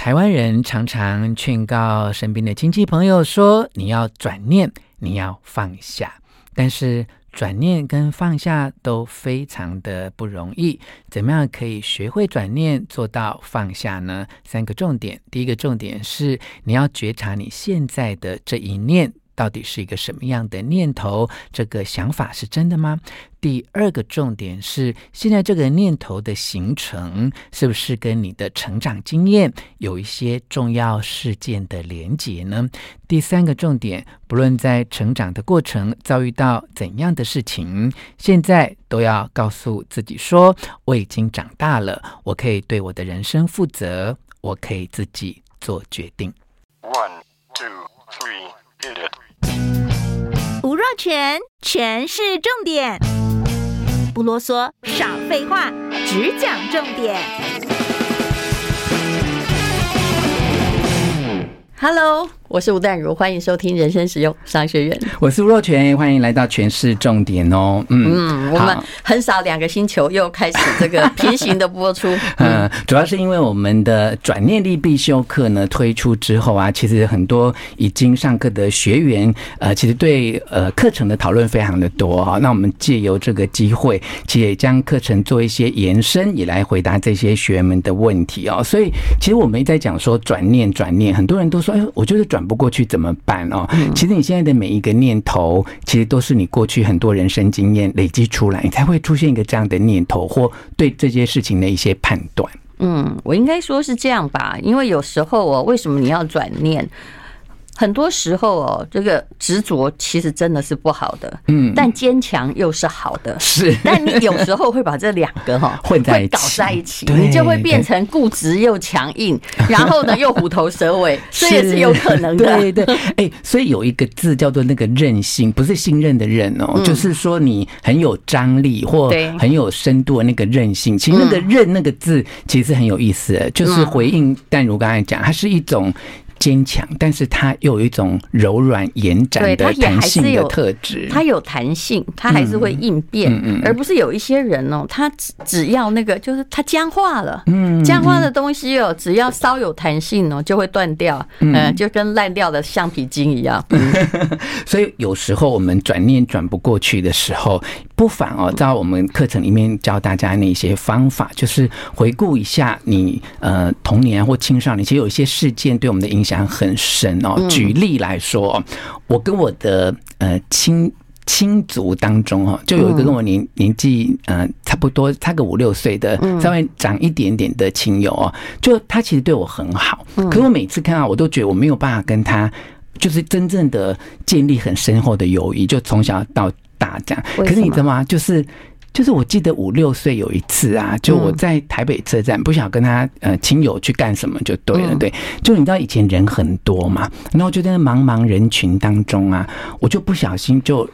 台湾人常常劝告身边的亲戚朋友说：“你要转念，你要放下。”但是转念跟放下都非常的不容易。怎么样可以学会转念，做到放下呢？三个重点。第一个重点是你要觉察你现在的这一念。到底是一个什么样的念头？这个想法是真的吗？第二个重点是，现在这个念头的形成，是不是跟你的成长经验有一些重要事件的连结呢？第三个重点，不论在成长的过程遭遇到怎样的事情，现在都要告诉自己说：我已经长大了，我可以对我的人生负责，我可以自己做决定。One, two, three. 吴若全，全是重点，不啰嗦，少废话，只讲重点。Hello。我是吴淡如，欢迎收听人生实用商学院。我是吴若泉，欢迎来到全市重点哦。嗯嗯，我们很少两个星球，又开始这个 平行的播出。嗯，主要是因为我们的转念力必修课呢推出之后啊，其实很多已经上课的学员，呃，其实对呃课程的讨论非常的多哈。那我们借由这个机会，其实也将课程做一些延伸，也来回答这些学员们的问题哦。所以，其实我们一直在讲说转念转念，很多人都说，哎，我觉得转。转不过去怎么办哦？其实你现在的每一个念头，其实都是你过去很多人生经验累积出来，你才会出现一个这样的念头或对这些事情的一些判断。嗯，我应该说是这样吧，因为有时候哦，为什么你要转念？很多时候哦，这个执着其实真的是不好的，嗯，但坚强又是好的，是。但你有时候会把这两个哈 混在一起，搞在一起，你就会变成固执又强硬，然后呢又虎头蛇尾，这也是有可能的。对对，哎，所以有一个字叫做那个韧性，不是信任的韧哦，就是说你很有张力或很有深度的那个韧性。其实那个韧那个字其实很有意思的，就是回应淡如刚才讲，它是一种。坚强，但是它又有一种柔软延展的弹性的特质。它有弹性，它还是会应变，嗯嗯、而不是有一些人哦，他只只要那个就是它僵化了，嗯，僵化的东西哦，只要稍有弹性哦，就会断掉，嗯，就跟烂掉的橡皮筋一样。嗯、所以有时候我们转念转不过去的时候，不妨哦，在我们课程里面教大家那些方法，就是回顾一下你呃童年或青少年，其实有一些事件对我们的影响。很深哦。举例来说，我跟我的呃亲亲族当中哈，就有一个跟我年年纪呃差不多差个五六岁的，稍微长一点点的亲友哦，就他其实对我很好，可是我每次看到我都觉得我没有办法跟他就是真正的建立很深厚的友谊，就从小到大这样。可是你知道吗？就是。就是我记得五六岁有一次啊，就我在台北车站，不想跟他呃亲友去干什么就对了，对，就你知道以前人很多嘛，然后就在那茫茫人群当中啊，我就不小心就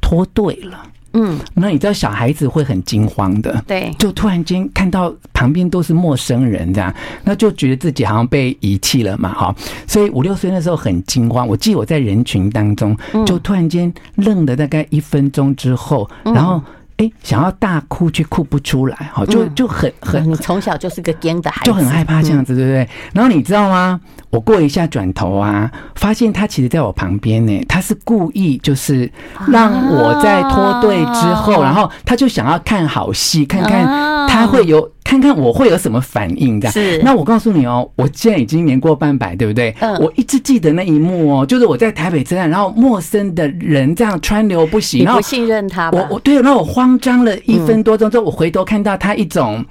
脱队了，嗯，那你知道小孩子会很惊慌的，对，就突然间看到旁边都是陌生人这样，那就觉得自己好像被遗弃了嘛，哈，所以五六岁那时候很惊慌，我记得我在人群当中就突然间愣了大概一分钟之后，然后。哎，想要大哭却哭不出来，哈，就就很很，你从小就是个癫的孩子，就很害怕这样子，对不对？然后你知道吗？我过一下转头啊，发现他其实在我旁边呢，他是故意就是让我在脱队之后，然后他就想要看好戏，看看他会有。看看我会有什么反应，这样。是。那我告诉你哦，我现在已经年过半百，对不对？嗯。我一直记得那一幕哦，就是我在台北车站，然后陌生的人这样川流不息，你不信任他？我我对，然后我慌张了一分多钟之后，我回头看到他一种，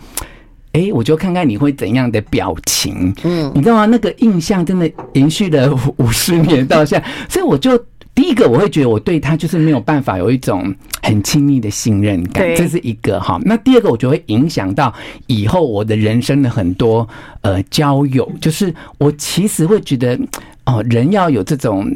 哎，我就看看你会怎样的表情。嗯。你知道吗？那个印象真的延续了五十年到现在，所以我就。第一个，我会觉得我对他就是没有办法有一种很亲密的信任感，这是一个哈。那第二个，我就会影响到以后我的人生的很多呃交友，就是我其实会觉得哦，人要有这种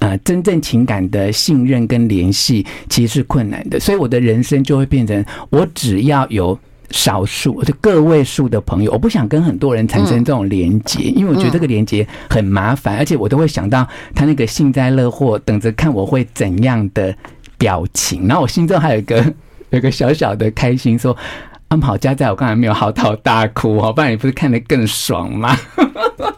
呃真正情感的信任跟联系，其实是困难的，所以我的人生就会变成我只要有。少数就个位数的朋友，我不想跟很多人产生这种连接，因为我觉得这个连接很麻烦，而且我都会想到他那个幸灾乐祸，等着看我会怎样的表情。然后我心中还有一个 有一个小小的开心，说安好家在我刚才没有嚎啕大哭好，不然你不是看得更爽吗？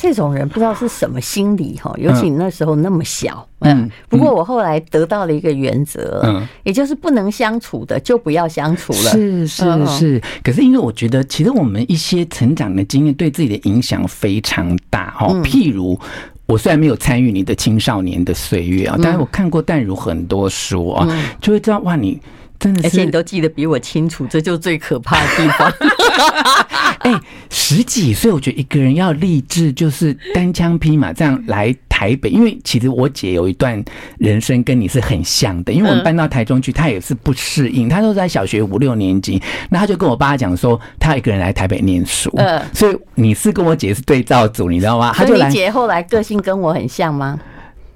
这种人不知道是什么心理哈，尤其你那时候那么小。嗯，不过我后来得到了一个原则，嗯，也就是不能相处的就不要相处了。是是是，可是因为我觉得，其实我们一些成长的经验对自己的影响非常大哈。譬如，我虽然没有参与你的青少年的岁月啊，但是我看过淡如很多书啊，就会知道哇，你。真的是，而且你都记得比我清楚，这就是最可怕的地方。哎、欸，十几岁，我觉得一个人要立志，就是单枪匹马这样来台北。因为其实我姐有一段人生跟你是很像的，因为我们搬到台中去，她也是不适应。她都在小学五六年级，那她就跟我爸讲说，她一个人来台北念书。嗯，所以你是跟我姐是对照组，你知道吗？她就。你姐后来个性跟我很像吗？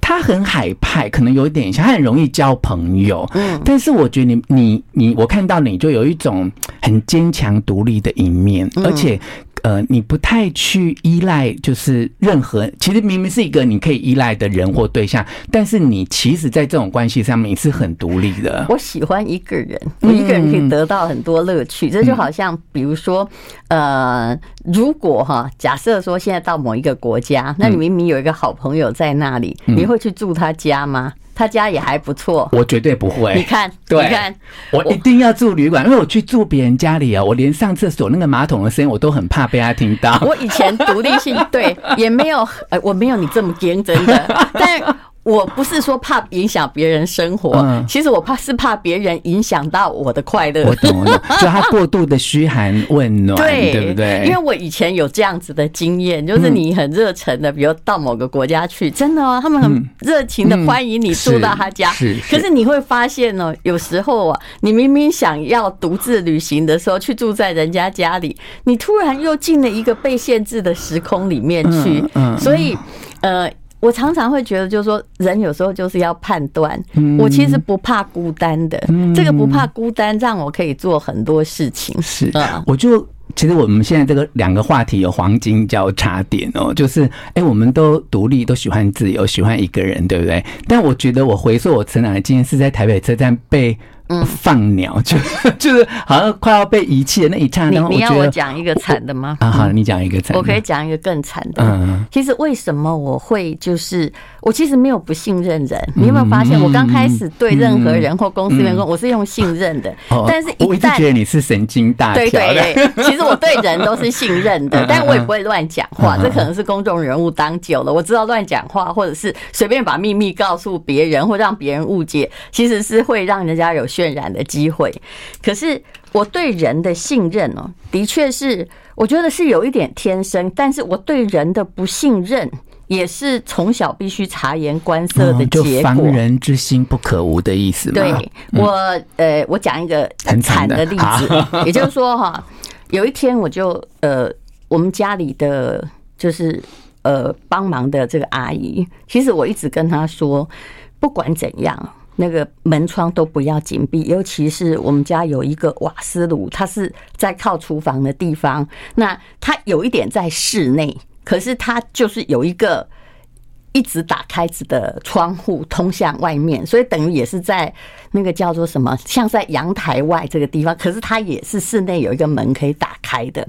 他很海派，可能有一点像，他很容易交朋友。嗯，但是我觉得你你你，我看到你就有一种很坚强独立的一面，而且。呃，你不太去依赖，就是任何，其实明明是一个你可以依赖的人或对象，但是你其实，在这种关系上面你是很独立的。我喜欢一个人，我一个人可以得到很多乐趣。这就好像，比如说，呃，如果哈，假设说现在到某一个国家，那你明明有一个好朋友在那里，你会去住他家吗？他家也还不错，我绝对不会。你看，对，你看，我一定要住旅馆，因为我去住别人家里啊，我连上厕所那个马桶的声音，我都很怕被他听到。我以前独立性对也没有，呃，我没有你这么坚真的，但。我不是说怕影响别人生活，其实我怕是怕别人影响到我的快乐。我懂了，就他过度的嘘寒问暖，对，对不对？因为我以前有这样子的经验，就是你很热忱的，比如到某个国家去，真的哦，他们很热情的欢迎你住到他家。是，可是你会发现哦，有时候啊，你明明想要独自旅行的时候，去住在人家家里，你突然又进了一个被限制的时空里面去。嗯，所以呃。我常常会觉得，就是说，人有时候就是要判断。我其实不怕孤单的，这个不怕孤单，让我可以做很多事情。是，我就其实我们现在这个两个话题有黄金交叉点哦，就是哎，我们都独立，都喜欢自由，喜欢一个人，对不对？但我觉得我回溯我成长的经验，是在台北车站被。放鸟就 就是好像快要被遗弃的那一刹那，你你要我讲一个惨的吗？啊，好，你讲一个惨。我可以讲一个更惨的。嗯，其实为什么我会就是我其实没有不信任人，你有没有发现我刚开始对任何人或公司员工我是用信任的，但是一旦我一直觉得你是神经大。对对对，其实我对人都是信任的，但我也不会乱讲话。这可能是公众人物当久了，我知道乱讲话或者是随便把秘密告诉别人或让别人误解，其实是会让人家有渲染的机会，可是我对人的信任哦，的确是我觉得是有一点天生，但是我对人的不信任也是从小必须察言观色的结果。就防人之心不可无的意思吗？对，我呃，我讲一个很惨的例子，也就是说哈，有一天我就呃，我们家里的就是呃帮忙的这个阿姨，其实我一直跟她说，不管怎样。那个门窗都不要紧闭，尤其是我们家有一个瓦斯炉，它是在靠厨房的地方。那它有一点在室内，可是它就是有一个一直打开着的窗户通向外面，所以等于也是在那个叫做什么，像在阳台外这个地方。可是它也是室内有一个门可以打开的。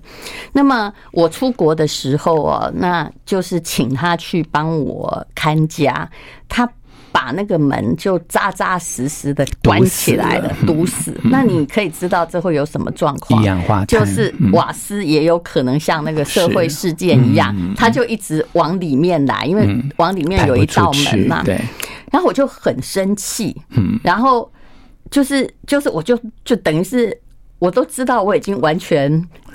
那么我出国的时候啊，那就是请他去帮我看家，他。把那个门就扎扎实实的关起来了，堵死。那你可以知道这会有什么状况？一氧化碳，就是瓦斯也有可能像那个社会事件一样，它就一直往里面来，因为往里面有一道门嘛。对。然后我就很生气，然后就是就是我就就等于是。我都知道我已经完全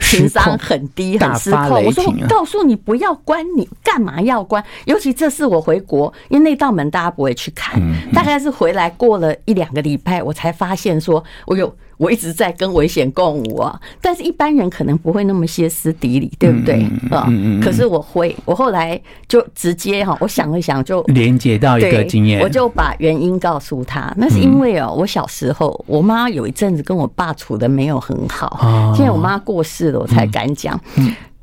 情商很低，很失控。我说我告诉你不要关，你干嘛要关？尤其这次我回国，因为那道门大家不会去看，大概是回来过了一两个礼拜，我才发现说我有。我一直在跟危险共舞啊，但是一般人可能不会那么歇斯底里，对不对啊？可是我会，我后来就直接哈，我想了想，就连接到一个经验，我就把原因告诉他。那是因为哦，我小时候我妈有一阵子跟我爸处的没有很好，现在我妈过世了，我才敢讲。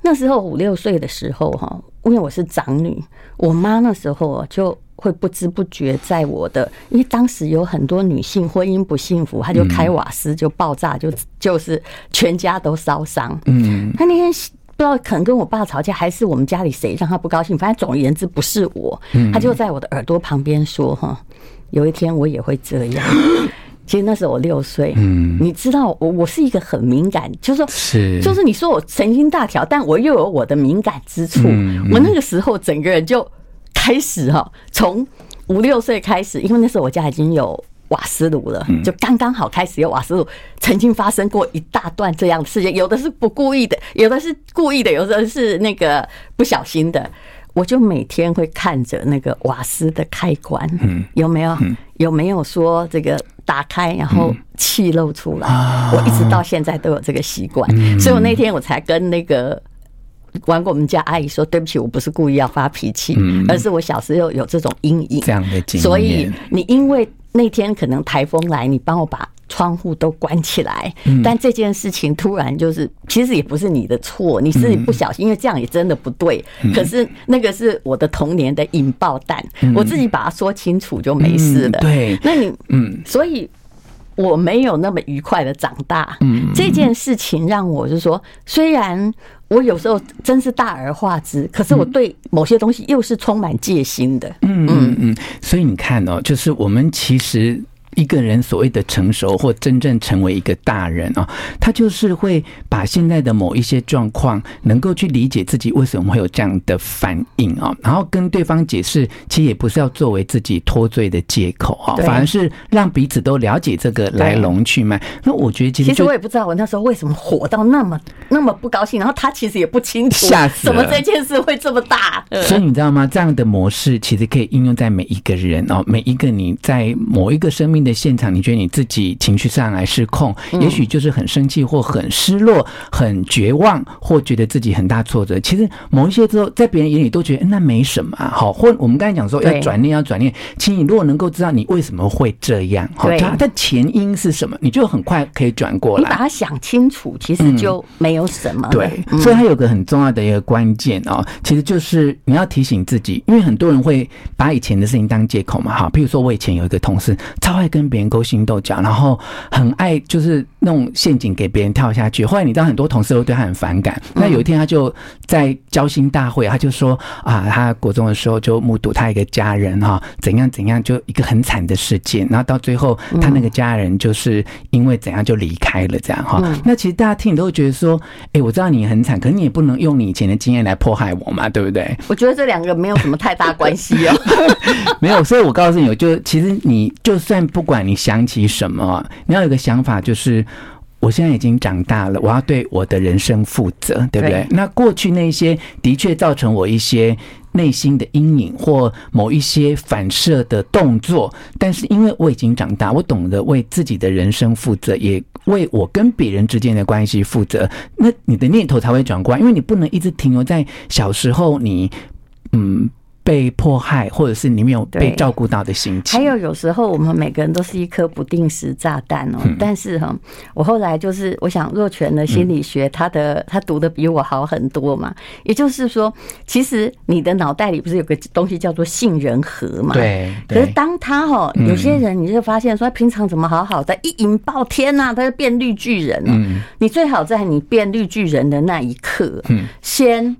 那时候五六岁的时候哈，因为我是长女，我妈那时候就。会不知不觉在我的，因为当时有很多女性婚姻不幸福，她就开瓦斯就爆炸，就就是全家都烧伤。嗯，她那天不知道可能跟我爸吵架，还是我们家里谁让她不高兴，反正总而言之不是我。她就在我的耳朵旁边说：“哈，有一天我也会这样。”其实那时候我六岁，嗯，你知道我我是一个很敏感，就是说，是就是你说我神经大条，但我又有我的敏感之处。我那个时候整个人就开始哈，从五六岁开始，因为那时候我家已经有瓦斯炉了，就刚刚好开始有瓦斯炉。曾经发生过一大段这样的事情，有的是不故意的，有的是故意的，有的是那个不小心的。我就每天会看着那个瓦斯的开关，有没有有没有说这个打开然后气漏出来？我一直到现在都有这个习惯，所以我那天我才跟那个玩过我们家阿姨说：“对不起，我不是故意要发脾气，而是我小时候有这种阴影。”这样的经验，所以你因为那天可能台风来，你帮我把。窗户都关起来，但这件事情突然就是，其实也不是你的错，你是不小心，因为这样也真的不对。可是那个是我的童年的引爆弹，我自己把它说清楚就没事了。对，那你嗯，所以我没有那么愉快的长大。嗯，这件事情让我就说，虽然我有时候真是大而化之，可是我对某些东西又是充满戒心的。嗯嗯嗯，所以你看哦，就是我们其实。一个人所谓的成熟或真正成为一个大人啊，他就是会把现在的某一些状况，能够去理解自己为什么会有这样的反应啊，然后跟对方解释，其实也不是要作为自己脱罪的借口啊，反而是让彼此都了解这个来龙去脉。那我觉得其实其实我也不知道我那时候为什么火到那么那么不高兴，然后他其实也不清楚，怎么这件事会这么大。所以你知道吗？这样的模式其实可以应用在每一个人哦，每一个你在某一个生命的现场，你觉得你自己情绪上来失控，也许就是很生气或很失落、很绝望，或觉得自己很大挫折。其实某一些之后，在别人眼里都觉得那没什么。好，或我们刚才讲说要转念，要转念。其实你如果能够知道你为什么会这样，好，它的前因是什么，你就很快可以转过来。你把它想清楚，其实就没有什么。对，所以它有个很重要的一个关键哦，其实就是你要提醒自己，因为很多人会把以前的事情当借口嘛。哈，譬如说我以前有一个同事，超爱跟别人。勾心斗角，然后很爱就是弄陷阱给别人跳下去。后来你知道很多同事都对他很反感。那有一天他就在交心大会，他就说啊，他国中的时候就目睹他一个家人哈怎样怎样，就一个很惨的事件。然后到最后他那个家人就是因为怎样就离开了这样哈。那其实大家听你都会觉得说，哎，我知道你很惨，可是你也不能用你以前的经验来迫害我嘛，对不对？我觉得这两个没有什么太大关系哦。没有，所以我告诉你，我就其实你就算不管你。想起什么？你要有个想法，就是我现在已经长大了，我要对我的人生负责，对不对？对。那过去那些的确造成我一些内心的阴影或某一些反射的动作，但是因为我已经长大，我懂得为自己的人生负责，也为我跟别人之间的关系负责，那你的念头才会转过来，因为你不能一直停留在小时候你嗯。被迫害，或者是你没有被照顾到的心情。还有有时候我们每个人都是一颗不定时炸弹哦。但是哈，我后来就是我想若泉的心理学，他的他读的比我好很多嘛。也就是说，其实你的脑袋里不是有个东西叫做杏仁核嘛？对。可是当他哈有些人，你就发现说，平常怎么好好的，一引爆天呐，他就变绿巨人了。你最好在你变绿巨人的那一刻，先。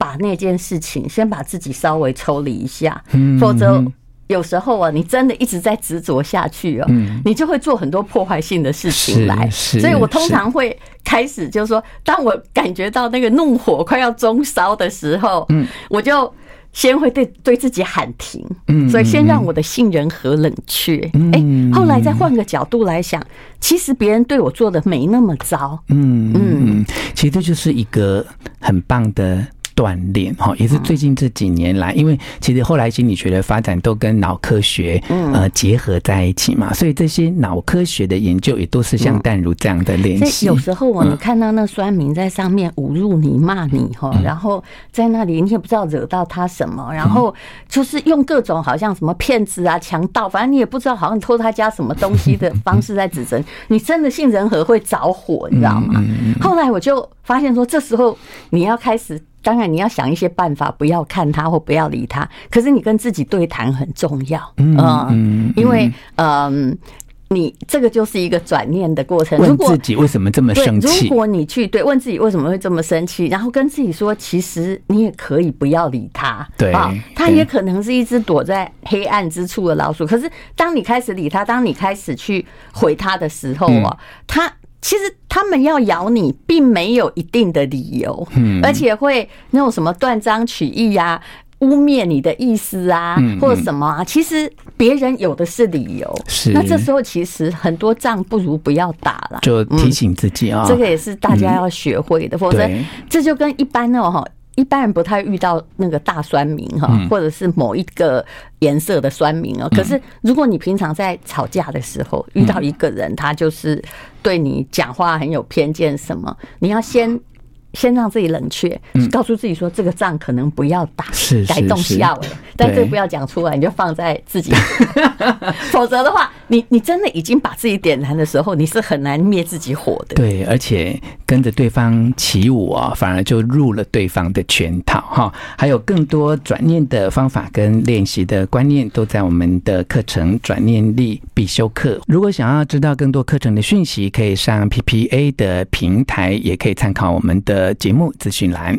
把那件事情先把自己稍微抽离一下，否则有时候啊，你真的一直在执着下去哦，你就会做很多破坏性的事情来。所以我通常会开始就是说，当我感觉到那个怒火快要中烧的时候，我就先会对对自己喊停，所以先让我的杏仁核冷却。哎，后来再换个角度来想，其实别人对我做的没那么糟。嗯嗯，其实这就是一个很棒的。锻炼哈，也是最近这几年来，因为其实后来心理学的发展都跟脑科学呃结合在一起嘛，所以这些脑科学的研究也都是像淡如这样的练习。有时候我们看到那酸民在上面侮辱你、骂你哈，然后在那里你也不知道惹到他什么，然后就是用各种好像什么骗子啊、强盗，反正你也不知道好像偷他家什么东西的方式在指责你，真的杏仁和会着火，你知道吗？后来我就发现说，这时候你要开始。当然你要想一些办法，不要看他或不要理他。可是你跟自己对谈很重要，嗯，嗯，因为嗯。你这个就是一个转念的过程。问自己为什么这么生气？如果你去对问自己为什么会这么生气，然后跟自己说，其实你也可以不要理他。对啊，他也可能是一只躲在黑暗之处的老鼠。可是当你开始理他，当你开始去回他的时候啊，他其实他们要咬你，并没有一定的理由，嗯而且会那种什么断章取义呀。污蔑你的意思啊，或者什么啊？其实别人有的是理由。是。那这时候其实很多仗不如不要打了。就提醒自己啊，这个也是大家要学会的。否则，这就跟一般那种哈，一般人不太遇到那个大酸民哈，或者是某一个颜色的酸民啊。可是如果你平常在吵架的时候遇到一个人，他就是对你讲话很有偏见，什么，你要先。先让自己冷却，告诉自己说这个仗可能不要打，是改动笑了，但这个不要讲出来，你就放在自己，否则的话，你你真的已经把自己点燃的时候，你是很难灭自己火的。对，而且跟着对方起舞啊，反而就入了对方的圈套哈。还有更多转念的方法跟练习的观念，都在我们的课程转念力必修课。如果想要知道更多课程的讯息，可以上 PPA 的平台，也可以参考我们的。节目资讯栏。